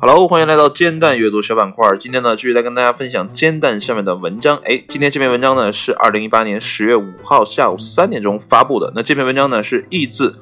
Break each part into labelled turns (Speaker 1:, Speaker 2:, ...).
Speaker 1: Hello，欢迎来到煎蛋阅读小板块。今天呢，继续来跟大家分享煎蛋下面的文章。哎，今天这篇文章呢是二零一八年十月五号下午三点钟发布的。那这篇文章呢是译自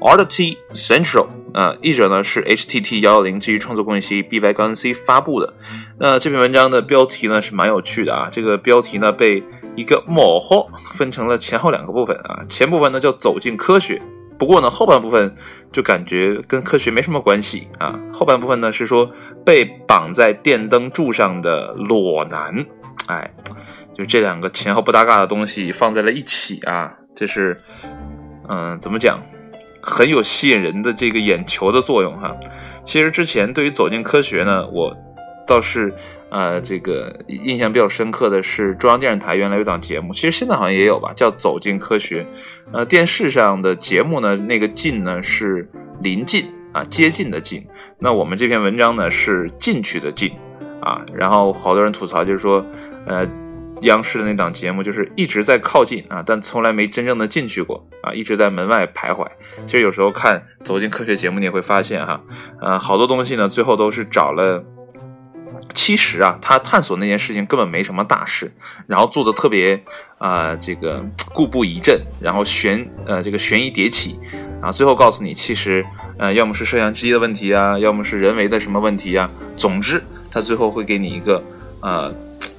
Speaker 1: Arty Central，啊，译者呢是 HTT 幺幺零基于创作公益协议 B Y 杠 C 发布的。那这篇文章的标题呢是蛮有趣的啊，这个标题呢被一个模糊分成了前后两个部分啊，前部分呢叫走进科学。不过呢，后半部分就感觉跟科学没什么关系啊。后半部分呢是说被绑在电灯柱上的裸男，哎，就这两个前后不搭嘎的东西放在了一起啊，这是，嗯，怎么讲，很有吸引人的这个眼球的作用哈。其实之前对于走进科学呢，我倒是。呃，这个印象比较深刻的是中央电视台原来有档节目，其实现在好像也有吧，叫《走进科学》。呃，电视上的节目呢，那个“近”呢是临近啊，接近的“近”。那我们这篇文章呢是进去的“进”啊。然后好多人吐槽，就是说，呃，央视的那档节目就是一直在靠近啊，但从来没真正的进去过啊，一直在门外徘徊。其实有时候看《走进科学》节目，你会发现哈，呃，好多东西呢，最后都是找了。其实啊，他探索那件事情根本没什么大事，然后做的特别啊，这个故布疑阵，然后悬呃这个悬疑迭起，然后最后告诉你，其实呃要么是摄像机的问题啊，要么是人为的什么问题啊，总之他最后会给你一个呃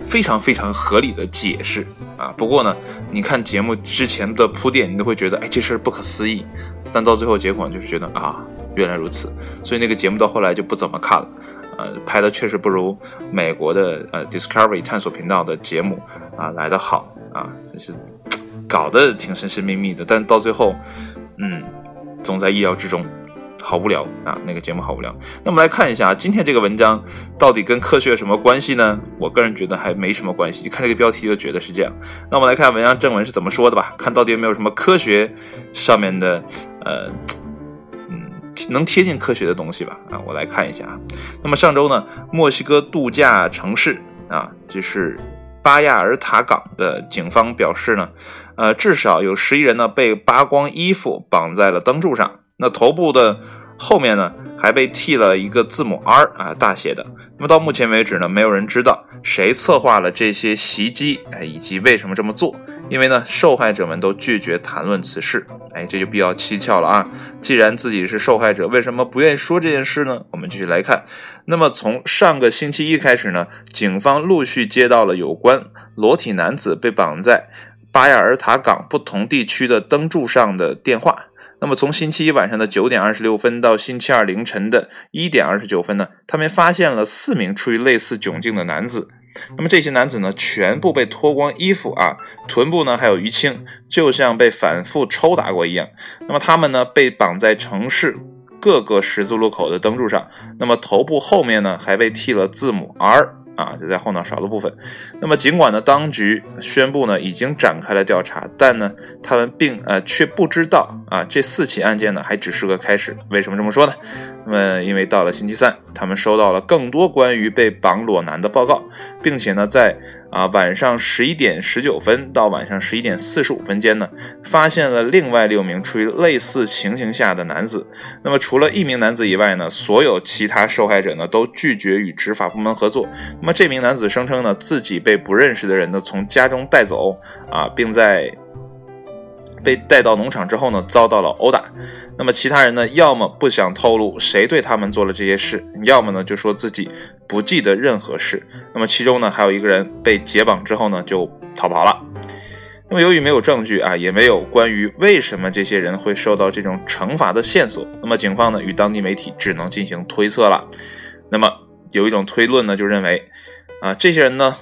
Speaker 1: 非常非常合理的解释啊。不过呢，你看节目之前的铺垫，你都会觉得哎这事儿不可思议，但到最后结果就是觉得啊原来如此，所以那个节目到后来就不怎么看了。呃，拍的确实不如美国的呃 Discovery 探索频道的节目啊来的好啊，就是搞得挺神神秘秘的，但到最后，嗯，总在意料之中，好无聊啊，那个节目好无聊。那我们来看一下今天这个文章到底跟科学有什么关系呢？我个人觉得还没什么关系，就看这个标题就觉得是这样。那我们来看文章正文是怎么说的吧，看到底有没有什么科学上面的呃。能贴近科学的东西吧？啊，我来看一下啊。那么上周呢，墨西哥度假城市啊，就是巴亚尔塔港的警方表示呢，呃，至少有十一人呢被扒光衣服绑在了灯柱上，那头部的后面呢还被剃了一个字母 R 啊，大写的。那么到目前为止呢，没有人知道谁策划了这些袭击，哎，以及为什么这么做。因为呢，受害者们都拒绝谈论此事，哎，这就比较蹊跷了啊！既然自己是受害者，为什么不愿意说这件事呢？我们继续来看。那么从上个星期一开始呢，警方陆续接到了有关裸体男子被绑在巴亚尔塔港不同地区的灯柱上的电话。那么从星期一晚上的九点二十六分到星期二凌晨的一点二十九分呢，他们发现了四名处于类似窘境的男子。那么这些男子呢，全部被脱光衣服啊，臀部呢还有淤青，就像被反复抽打过一样。那么他们呢，被绑在城市各个十字路口的灯柱上，那么头部后面呢，还被剃了字母 R。啊，就在后脑勺的部分。那么，尽管呢，当局宣布呢已经展开了调查，但呢，他们并呃却不知道啊，这四起案件呢还只是个开始。为什么这么说呢？那么，因为到了星期三，他们收到了更多关于被绑裸男的报告，并且呢，在。啊，晚上十一点十九分到晚上十一点四十五分间呢，发现了另外六名处于类似情形下的男子。那么除了一名男子以外呢，所有其他受害者呢都拒绝与执法部门合作。那么这名男子声称呢，自己被不认识的人呢从家中带走，啊，并在被带到农场之后呢，遭到了殴打。那么其他人呢，要么不想透露谁对他们做了这些事，要么呢就说自己不记得任何事。那么其中呢，还有一个人被解绑之后呢，就逃跑了。那么由于没有证据啊，也没有关于为什么这些人会受到这种惩罚的线索，那么警方呢与当地媒体只能进行推测了。那么有一种推论呢，就认为啊，这些人呢。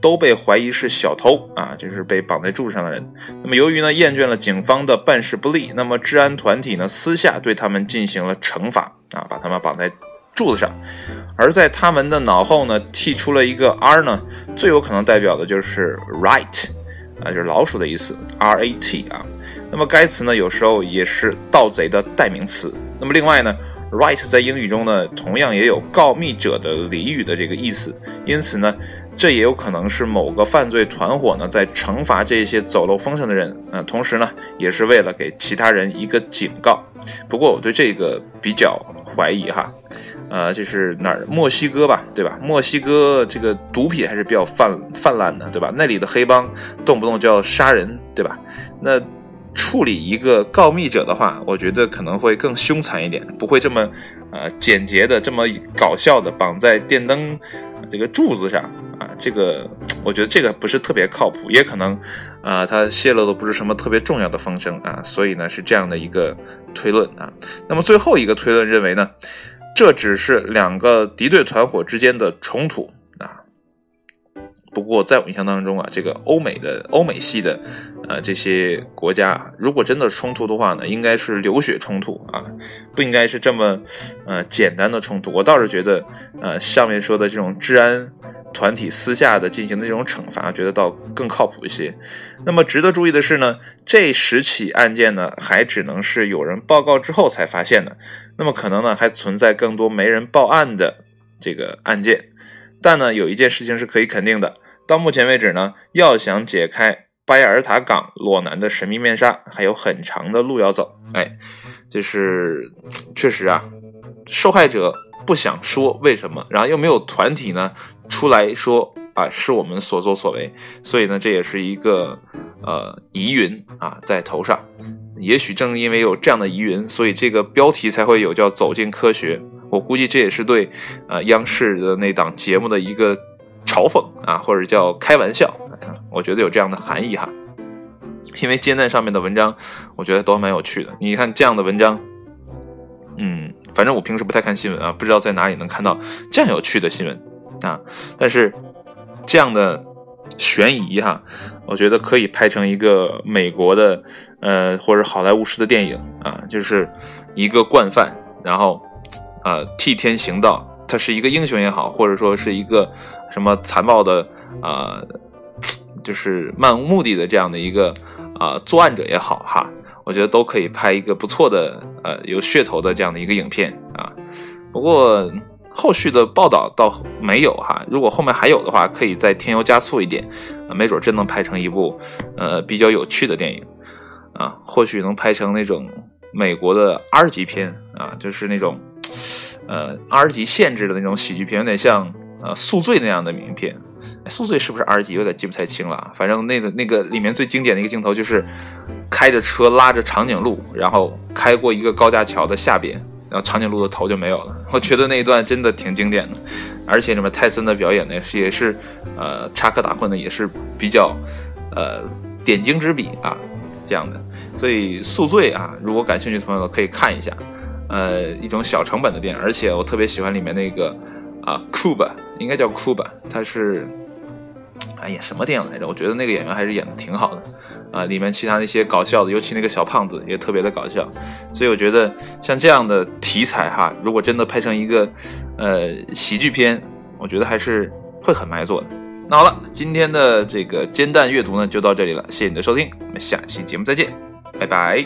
Speaker 1: 都被怀疑是小偷啊，就是被绑在柱上的人。那么由于呢厌倦了警方的办事不力，那么治安团体呢私下对他们进行了惩罚啊，把他们绑在柱子上。而在他们的脑后呢剔出了一个 R 呢，最有可能代表的就是 rat 啊，就是老鼠的意思，R A T 啊。那么该词呢有时候也是盗贼的代名词。那么另外呢，rat 在英语中呢同样也有告密者的俚语的这个意思，因此呢。这也有可能是某个犯罪团伙呢在惩罚这些走漏风声的人，啊，同时呢也是为了给其他人一个警告。不过我对这个比较怀疑哈，呃，就是哪儿墨西哥吧，对吧？墨西哥这个毒品还是比较泛泛滥的，对吧？那里的黑帮动不动就要杀人，对吧？那处理一个告密者的话，我觉得可能会更凶残一点，不会这么呃简洁的、这么搞笑的绑在电灯这个柱子上。啊，这个我觉得这个不是特别靠谱，也可能，啊，他泄露的不是什么特别重要的风声啊，所以呢是这样的一个推论啊。那么最后一个推论认为呢，这只是两个敌对团伙之间的冲突啊。不过在我印象当中啊，这个欧美的欧美系的，呃，这些国家如果真的冲突的话呢，应该是流血冲突啊，不应该是这么呃简单的冲突。我倒是觉得，呃，上面说的这种治安。团体私下的进行的这种惩罚，觉得倒更靠谱一些。那么值得注意的是呢，这十起案件呢，还只能是有人报告之后才发现的。那么可能呢，还存在更多没人报案的这个案件。但呢，有一件事情是可以肯定的，到目前为止呢，要想解开巴亚尔塔港裸男的神秘面纱，还有很长的路要走。哎，就是确实啊，受害者。不想说为什么，然后又没有团体呢出来说啊是我们所作所为，所以呢这也是一个呃疑云啊在头上。也许正因为有这样的疑云，所以这个标题才会有叫走进科学。我估计这也是对呃央视的那档节目的一个嘲讽啊，或者叫开玩笑。我觉得有这样的含义哈。因为煎蛋上面的文章，我觉得都蛮有趣的。你看这样的文章，嗯。反正我平时不太看新闻啊，不知道在哪里能看到这样有趣的新闻啊。但是这样的悬疑哈，我觉得可以拍成一个美国的呃或者好莱坞式的电影啊，就是一个惯犯，然后啊替天行道，他是一个英雄也好，或者说是一个什么残暴的啊，就是漫无目的的这样的一个啊作案者也好哈。我觉得都可以拍一个不错的，呃，有噱头的这样的一个影片啊。不过后续的报道倒没有哈。如果后面还有的话，可以再添油加醋一点，啊，没准真能拍成一部，呃，比较有趣的电影啊。或许能拍成那种美国的 R 级片啊，就是那种，呃，R 级限制的那种喜剧片，有点像呃《宿醉》那样的名片。宿醉是不是 R 级？有点记不太清了。反正那个那个里面最经典的一个镜头就是开着车拉着长颈鹿，然后开过一个高架桥的下边，然后长颈鹿的头就没有了。我觉得那一段真的挺经典的，而且里面泰森的表演呢，是也是呃插科打诨的，也是比较呃点睛之笔啊这样的。所以宿醉啊，如果感兴趣的朋友可以看一下，呃一种小成本的电影，而且我特别喜欢里面那个啊 Cuba，应该叫 Cuba，他是。哎演，什么电影来着？我觉得那个演员还是演的挺好的，啊，里面其他那些搞笑的，尤其那个小胖子也特别的搞笑，所以我觉得像这样的题材哈，如果真的拍成一个呃喜剧片，我觉得还是会很卖座的。那好了，今天的这个煎蛋阅读呢就到这里了，谢谢你的收听，我们下期节目再见，拜拜。